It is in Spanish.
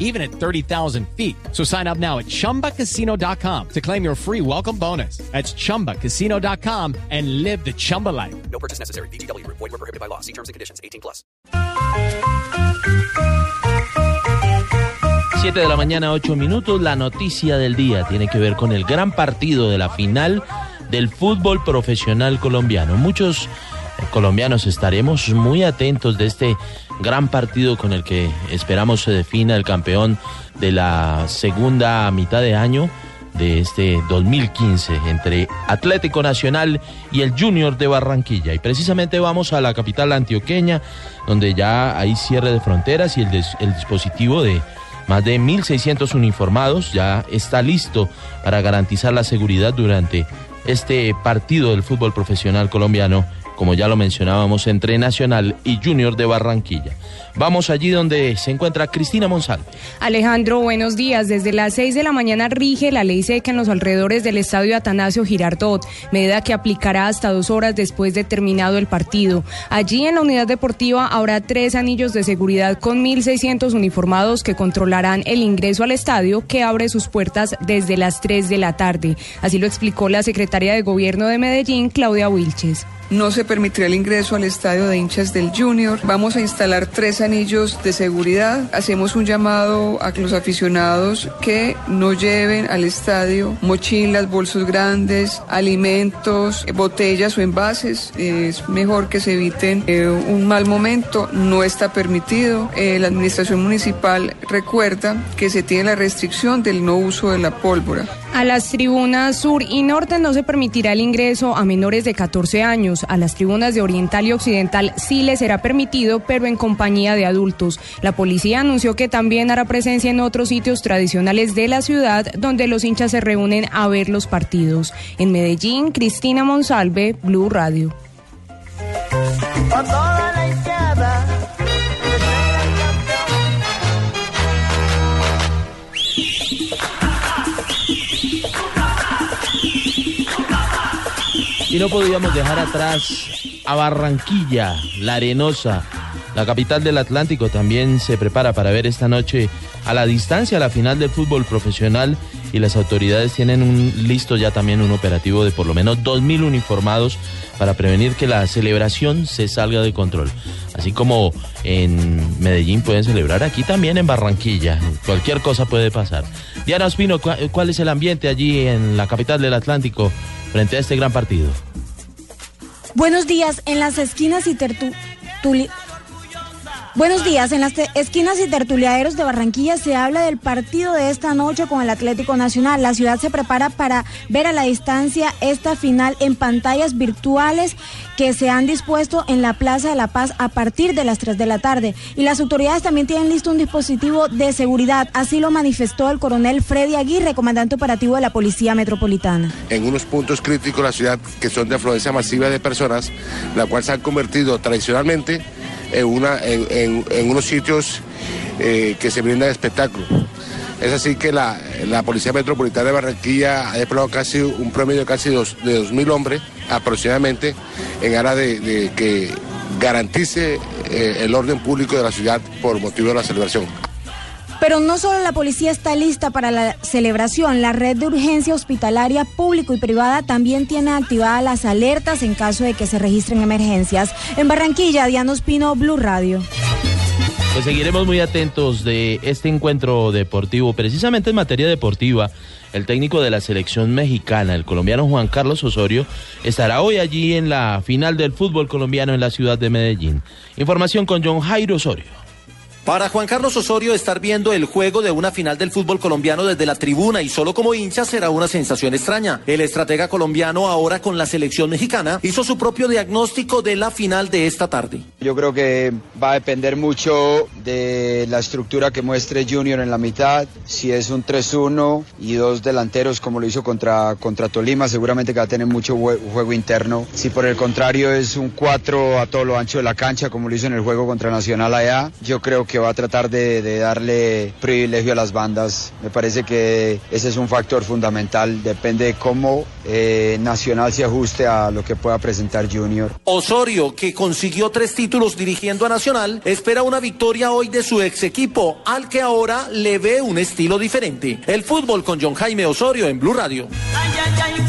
even at 30,000 feet. So sign up now at chumbacasino.com to claim your free welcome bonus. That's chumbacasino.com and live the Chumba life. No purchase necessary. BGW. Void were prohibited by law. See terms and conditions. 18 plus. 7 de la mañana, 8 minutos. La noticia del día tiene que ver con el gran partido de la final del fútbol profesional colombiano. Muchos colombianos estaremos muy atentos de este gran partido con el que esperamos se defina el campeón de la segunda mitad de año de este 2015 entre Atlético Nacional y el Junior de Barranquilla. Y precisamente vamos a la capital antioqueña, donde ya hay cierre de fronteras y el, el dispositivo de más de 1.600 uniformados ya está listo para garantizar la seguridad durante este partido del fútbol profesional colombiano, como ya lo mencionábamos, entre Nacional y Junior de Barranquilla. Vamos allí donde se encuentra Cristina Monsalve. Alejandro, buenos días. Desde las 6 de la mañana rige la ley seca en los alrededores del estadio Atanasio Girardot, medida que aplicará hasta dos horas después de terminado el partido. Allí en la unidad deportiva habrá tres anillos de seguridad con 1.600 uniformados que controlarán el ingreso al estadio que abre sus puertas desde las 3 de la tarde. Así lo explicó la secretaria de Gobierno de Medellín, Claudia Wilches. No se permitirá el ingreso al estadio de hinchas del Junior. Vamos a instalar tres anillos de seguridad. Hacemos un llamado a los aficionados que no lleven al estadio mochilas, bolsos grandes, alimentos, eh, botellas o envases. Es mejor que se eviten eh, un mal momento. No está permitido. Eh, la administración municipal recuerda que se tiene la restricción del no uso de la pólvora. A las tribunas sur y norte no se permitirá el ingreso a menores de 14 años. A las tribunas de oriental y occidental sí les será permitido, pero en compañía de adultos. La policía anunció que también hará presencia en otros sitios tradicionales de la ciudad donde los hinchas se reúnen a ver los partidos. En Medellín, Cristina Monsalve, Blue Radio. Y no podíamos dejar atrás a Barranquilla, la arenosa, la capital del Atlántico. También se prepara para ver esta noche a la distancia la final del fútbol profesional y las autoridades tienen un, listo ya también un operativo de por lo menos 2.000 uniformados para prevenir que la celebración se salga de control. Así como en Medellín pueden celebrar, aquí también en Barranquilla. Cualquier cosa puede pasar. Diana Ospino, ¿cuál es el ambiente allí en la capital del Atlántico frente a este gran partido? Buenos días, en las esquinas y tertu... Buenos días, en las esquinas y tertuliaderos de Barranquilla se habla del partido de esta noche con el Atlético Nacional. La ciudad se prepara para ver a la distancia esta final en pantallas virtuales que se han dispuesto en la Plaza de la Paz a partir de las 3 de la tarde. Y las autoridades también tienen listo un dispositivo de seguridad. Así lo manifestó el coronel Freddy Aguirre, comandante operativo de la Policía Metropolitana. en unos puntos críticos de la ciudad que son de afluencia masiva de personas, la cual se han convertido tradicionalmente en, unos sitios eh, que se brindan espectáculo. Es así que la, la Policía Metropolitana de Barranquilla ha desplegado casi un promedio de casi dos, de 2.000 hombres aproximadamente en aras de, de que garantice eh, el orden público de la ciudad por motivo de la celebración. Pero no solo la policía está lista para la celebración, la red de urgencia hospitalaria público y privada también tiene activadas las alertas en caso de que se registren emergencias. En Barranquilla, Diana Ospino, Blue Radio. Pues seguiremos muy atentos de este encuentro deportivo, precisamente en materia deportiva. El técnico de la selección mexicana, el colombiano Juan Carlos Osorio, estará hoy allí en la final del fútbol colombiano en la ciudad de Medellín. Información con John Jairo Osorio. Para Juan Carlos Osorio, estar viendo el juego de una final del fútbol colombiano desde la tribuna y solo como hincha será una sensación extraña. El estratega colombiano, ahora con la selección mexicana, hizo su propio diagnóstico de la final de esta tarde. Yo creo que va a depender mucho de la estructura que muestre Junior en la mitad. Si es un 3-1 y dos delanteros como lo hizo contra, contra Tolima, seguramente que va a tener mucho juego interno. Si por el contrario es un 4 a todo lo ancho de la cancha como lo hizo en el juego contra Nacional allá, yo creo que va a tratar de, de, darle privilegio a las bandas. Me parece que ese es un factor fundamental. Depende de cómo eh, Nacional se ajuste a lo que pueda presentar Junior. Osorio, que consiguió tres títulos dirigiendo a Nacional, espera una victoria hoy de su ex equipo, al que ahora le ve un estilo diferente. El fútbol con John Jaime Osorio en Blue Radio. Ay, ay, ay,